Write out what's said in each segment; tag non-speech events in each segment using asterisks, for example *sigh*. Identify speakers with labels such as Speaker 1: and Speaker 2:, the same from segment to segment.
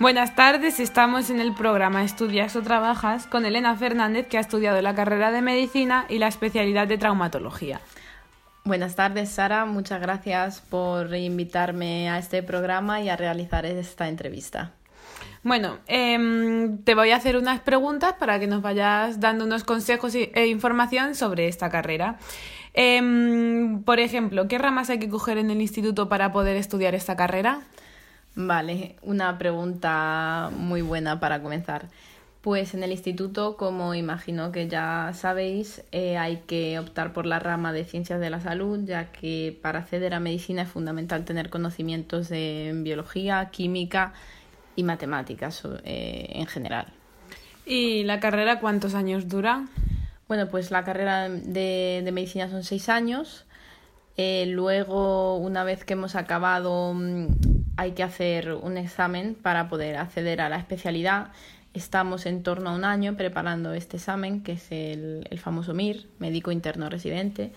Speaker 1: Buenas tardes, estamos en el programa Estudias o Trabajas con Elena Fernández, que ha estudiado la carrera de medicina y la especialidad de traumatología.
Speaker 2: Buenas tardes, Sara. Muchas gracias por invitarme a este programa y a realizar esta entrevista.
Speaker 1: Bueno, em, te voy a hacer unas preguntas para que nos vayas dando unos consejos e información sobre esta carrera. Em, por ejemplo, ¿qué ramas hay que coger en el instituto para poder estudiar esta carrera?
Speaker 2: Vale, una pregunta muy buena para comenzar. Pues en el instituto, como imagino que ya sabéis, eh, hay que optar por la rama de ciencias de la salud, ya que para acceder a medicina es fundamental tener conocimientos de biología, química y matemáticas eh, en general.
Speaker 1: ¿Y la carrera cuántos años dura?
Speaker 2: Bueno, pues la carrera de, de medicina son seis años. Eh, luego, una vez que hemos acabado mm, hay que hacer un examen para poder acceder a la especialidad. Estamos en torno a un año preparando este examen, que es el, famoso MIR, médico interno residente.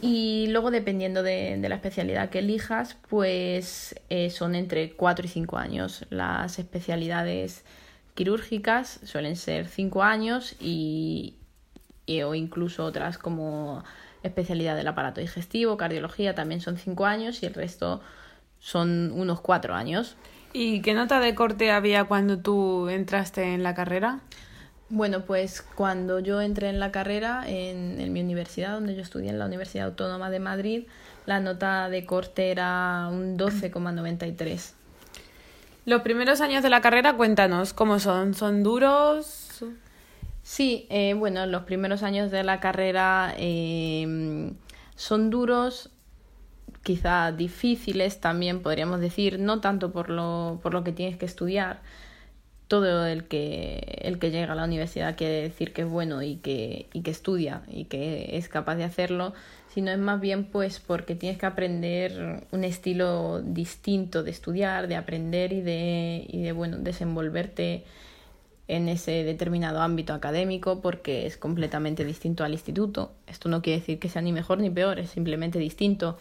Speaker 2: Y luego, dependiendo de, la especialidad que elijas, pues eh, son entre 4 y 5 años. Las especialidades quirúrgicas suelen ser 5 años y, o incluso otras como especialidad del aparato digestivo, cardiología, también son 5 años y el resto son unos cuatro años.
Speaker 1: ¿Y qué nota de corte había cuando tú entraste en la carrera?
Speaker 2: Bueno, pues cuando yo entré en la carrera en, mi universidad, donde yo estudié en la Universidad Autónoma de Madrid, la nota de corte era un 12,93.
Speaker 1: Los primeros años de la carrera, cuéntanos, ¿cómo son? ¿Son duros?
Speaker 2: Sí, eh, bueno, los primeros años de la carrera eh, son duros, quizá difíciles también podríamos decir, no tanto por lo, por lo que tienes que estudiar, todo el que, el que llega a la universidad quiere decir que es bueno y que, y que estudia y que es capaz de hacerlo, sino es más bien pues porque tienes que aprender un estilo distinto de estudiar, de aprender y de, y de bueno, desenvolverte en ese determinado ámbito académico porque es completamente distinto al instituto. Esto no quiere decir que sea ni mejor ni peor, es simplemente distinto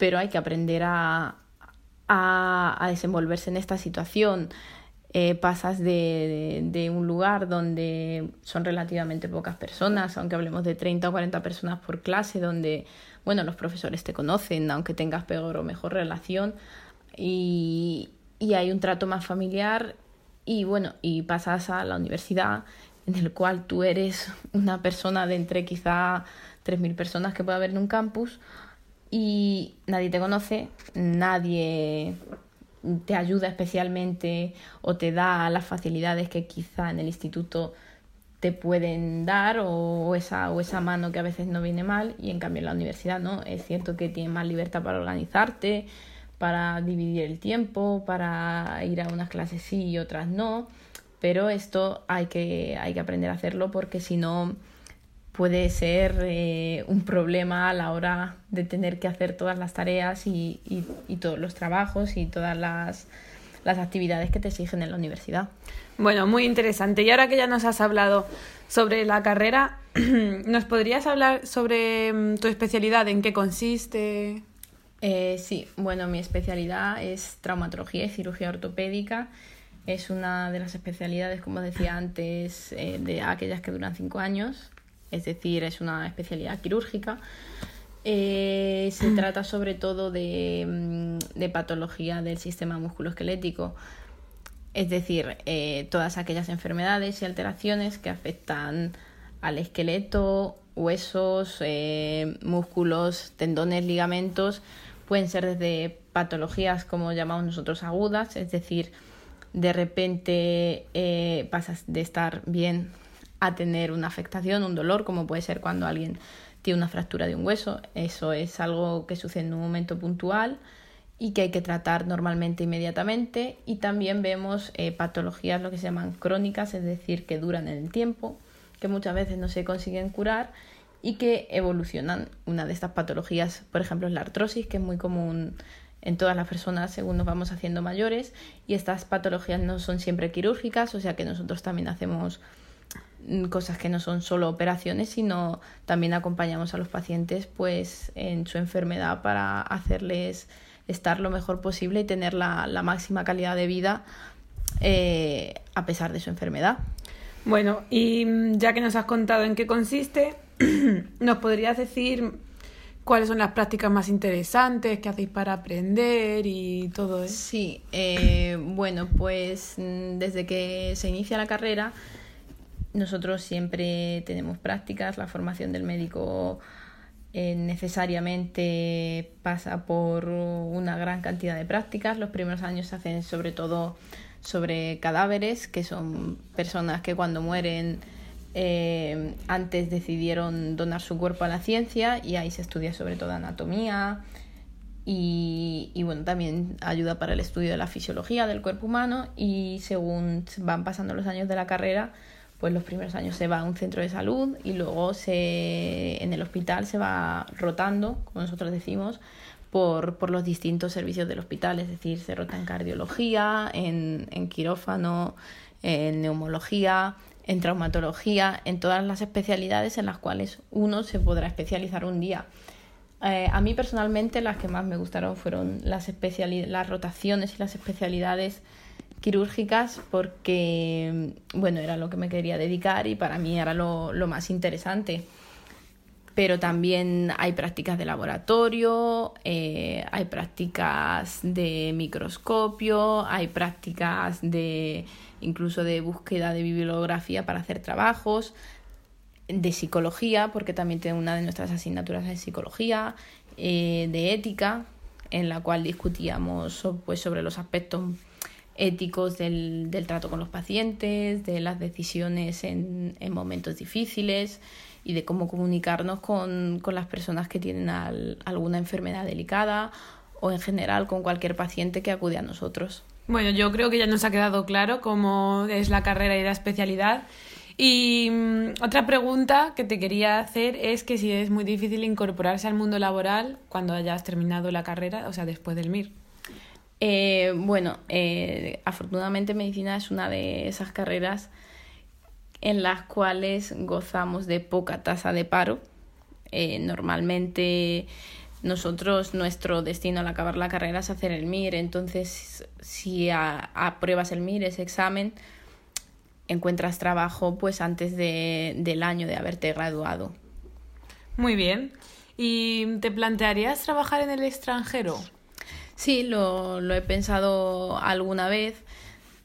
Speaker 2: pero hay que aprender a, a, desenvolverse en esta situación. Eh, pasas de, de, un lugar donde son relativamente pocas personas, aunque hablemos de 30 o 40 personas por clase, donde bueno, los profesores te conocen, aunque tengas peor o mejor relación, y, y hay un trato más familiar, y bueno, y pasas a la universidad en el cual tú eres una persona de entre quizá 3.000 personas que puede haber en un campus, y nadie te conoce, nadie te ayuda especialmente o te da las facilidades que quizá en el instituto te pueden dar o esa, o esa mano que a veces no viene mal. Y en cambio en la universidad no, es cierto que tienes más libertad para organizarte, para dividir el tiempo, para ir a unas clases sí y otras no, pero esto hay que, hay que aprender a hacerlo porque si no puede ser eh, un problema a la hora de tener que hacer todas las tareas y, y, todos los trabajos y todas las, las actividades que te exigen en la universidad.
Speaker 1: Bueno, muy interesante. Y ahora que ya nos has hablado sobre la carrera, *clears throat* ¿nos podrías hablar sobre mm, tu especialidad? ¿En qué consiste?
Speaker 2: Eh, sí, bueno, mi especialidad es traumatología y cirugía ortopédica. Es una de las especialidades, como decía antes, eh, de aquellas que duran cinco años es decir, es una especialidad quirúrgica. Eh, se *clears throat* trata sobre todo de, mm, de, patología del sistema musculoesquelético, es decir, eh, todas aquellas enfermedades y alteraciones que afectan al esqueleto, huesos, eh, músculos, tendones, ligamentos, pueden ser desde patologías como llamamos nosotros agudas, es decir, de repente pasas de estar bien a tener una afectación, un dolor, como puede ser cuando alguien tiene una fractura de un hueso. Eso es algo que sucede en un momento puntual y que hay que tratar normalmente inmediatamente. Y también vemos eh, patologías, lo que se llaman crónicas, es decir, que duran en el tiempo, que muchas veces no se consiguen curar y que evolucionan. Una de estas patologías, por ejemplo, es la artrosis, que es muy común en todas las personas según nos vamos haciendo mayores y estas patologías no son siempre quirúrgicas, o sea que nosotros también hacemos cosas que no son solo operaciones, sino también acompañamos a los pacientes pues en su enfermedad para hacerles estar lo mejor posible y tener la, máxima calidad de vida eh, a pesar de su enfermedad.
Speaker 1: Bueno, y mm, ya que nos has contado en qué consiste, *clears throat* ¿nos podrías decir cuáles son las prácticas más interesantes que hacéis para aprender y todo eso?
Speaker 2: Sí, eh, bueno, pues mm, desde que se inicia la carrera, nosotros siempre tenemos prácticas, la formación del médico eh, necesariamente pasa por una gran cantidad de prácticas. Los primeros años se hacen sobre todo sobre cadáveres, que son personas que cuando mueren eh, antes decidieron donar su cuerpo a la ciencia y ahí se estudia sobre todo anatomía y, y, bueno, también ayuda para el estudio de la fisiología del cuerpo humano y según van pasando los años de la carrera, pues los primeros años se va a un centro de salud y luego se, en el hospital se va rotando, como nosotros decimos, por, por los distintos servicios del hospital, es decir, se rota en cardiología, en, en quirófano, en neumología, en traumatología, en todas las especialidades en las cuales uno se podrá especializar un día. Eh, a mí personalmente las que más me gustaron fueron las, las rotaciones y las especialidades quirúrgicas porque, bueno, era lo que me quería dedicar y para mí era lo, más interesante. Pero también hay prácticas de laboratorio, eh, hay prácticas de microscopio, hay prácticas de incluso de búsqueda de bibliografía para hacer trabajos, de psicología, porque también tengo una de nuestras asignaturas de psicología, eh, de ética, en la cual discutíamos pues, sobre los aspectos éticos del, del, trato con los pacientes, de las decisiones en, en momentos difíciles y de cómo comunicarnos con, con las personas que tienen alguna enfermedad delicada o en general con cualquier paciente que acude a nosotros.
Speaker 1: Bueno, yo creo que ya nos ha quedado claro cómo es la carrera y la especialidad. Y mm, otra pregunta que te quería hacer es que si es muy difícil incorporarse al mundo laboral cuando hayas terminado la carrera, o sea, después del MIR.
Speaker 2: Eh, bueno, eh, afortunadamente medicina es una de esas carreras en las cuales gozamos de poca tasa de paro. Eh, normalmente nosotros, nuestro destino al acabar la carrera es hacer el MIR, entonces si apruebas el MIR, ese examen, encuentras trabajo pues antes de, del año de haberte graduado.
Speaker 1: Muy bien. ¿Y te plantearías trabajar en el extranjero?
Speaker 2: Sí, lo, lo he pensado alguna vez.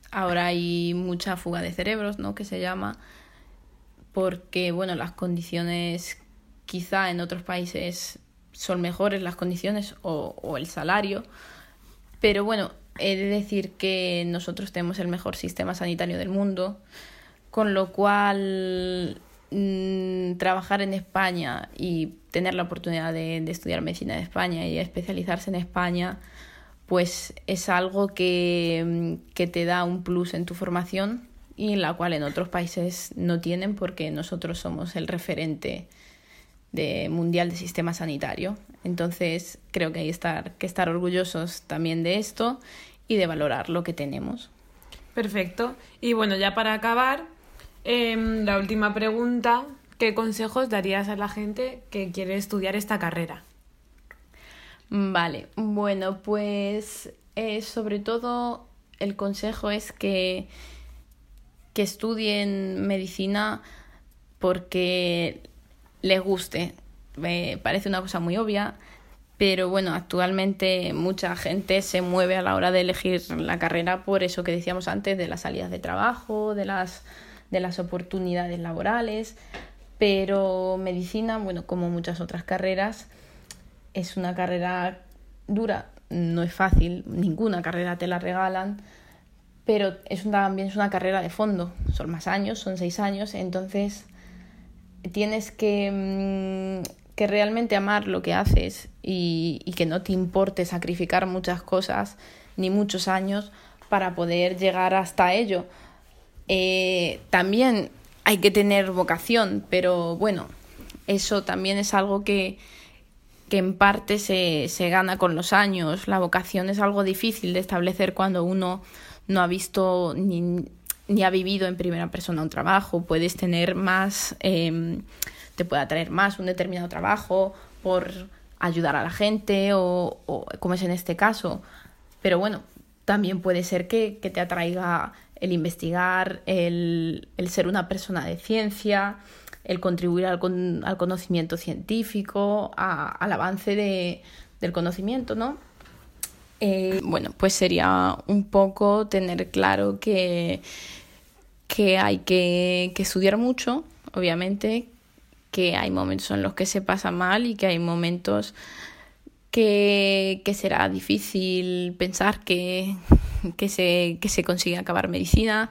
Speaker 2: Ahora hay mucha fuga de cerebros, ¿no? Que se llama. Porque, bueno, las condiciones quizá en otros países son mejores las condiciones o, o el salario. Pero bueno, he de decir que nosotros tenemos el mejor sistema sanitario del mundo, con lo cual Mm, trabajar en España y tener la oportunidad de, estudiar medicina en España y especializarse en España, pues es algo que, mm, que te da un plus en tu formación y la cual en otros países no tienen porque nosotros somos el referente de mundial de sistema sanitario. Entonces creo que hay que estar orgullosos también de esto y de valorar lo que tenemos.
Speaker 1: Perfecto. Y bueno, ya para acabar, Em, la última pregunta, ¿qué consejos darías a la gente que quiere estudiar esta carrera?
Speaker 2: Vale, bueno, pues eh, sobre todo el consejo es que, que estudien medicina porque les guste. Me parece una cosa muy obvia, pero bueno, actualmente mucha gente se mueve a la hora de elegir la carrera por eso que decíamos antes de las salidas de trabajo, de las de las oportunidades laborales, pero medicina, bueno, como muchas otras carreras, es una carrera dura, no es fácil, ninguna carrera te la regalan, pero es también es una carrera de fondo, son más años, son seis años, entonces tienes que, mm, que realmente amar lo que haces y, y que no te importe sacrificar muchas cosas ni muchos años para poder llegar hasta ello eh, también hay que tener vocación, pero bueno, eso también es algo que, que en parte se, se gana con los años. La vocación es algo difícil de establecer cuando uno no ha visto ni, ni ha vivido en primera persona un trabajo. Puedes tener más, eh, te puede atraer más un determinado trabajo por ayudar a la gente o, o como es en este caso. Pero bueno, También puede ser que, te atraiga el investigar, el, ser una persona de ciencia, el contribuir al, conocimiento científico, al avance del conocimiento, ¿no? Eh, bueno, pues sería un poco tener claro que, hay que, estudiar mucho, obviamente, que hay momentos en los que se pasa mal y que hay momentos que será difícil pensar que, *laughs* que, se, que se consigue acabar medicina,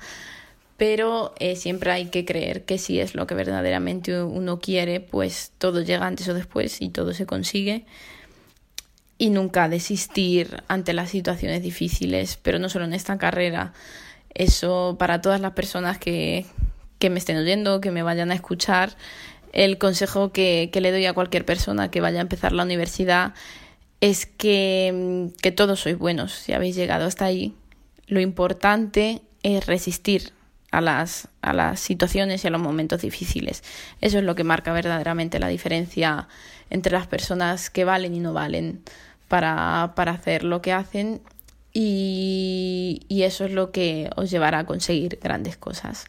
Speaker 2: pero eh, siempre hay que creer que si es lo que verdaderamente uno quiere, pues todo llega antes o después y todo se consigue y nunca desistir ante las situaciones difíciles, pero no solo en esta carrera. Eso para todas las personas que, que me estén oyendo, que me vayan a escuchar, el consejo que, que, le doy a cualquier persona que vaya a empezar la universidad es que, que todos sois buenos, si habéis llegado hasta ahí. Lo importante es resistir a las, a las situaciones y a los momentos difíciles. Eso es lo que marca verdaderamente la diferencia entre las personas que valen y no valen para, para hacer lo que hacen y, y eso es lo que os llevará a conseguir grandes cosas.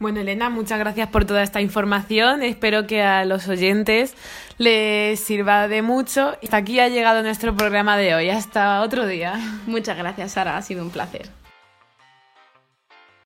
Speaker 1: Bueno, Elena, muchas gracias por toda esta información. Espero que a los oyentes les sirva de mucho. Hasta aquí ha llegado nuestro programa de hoy. Hasta otro día.
Speaker 2: Muchas gracias, Sara. Ha sido un placer.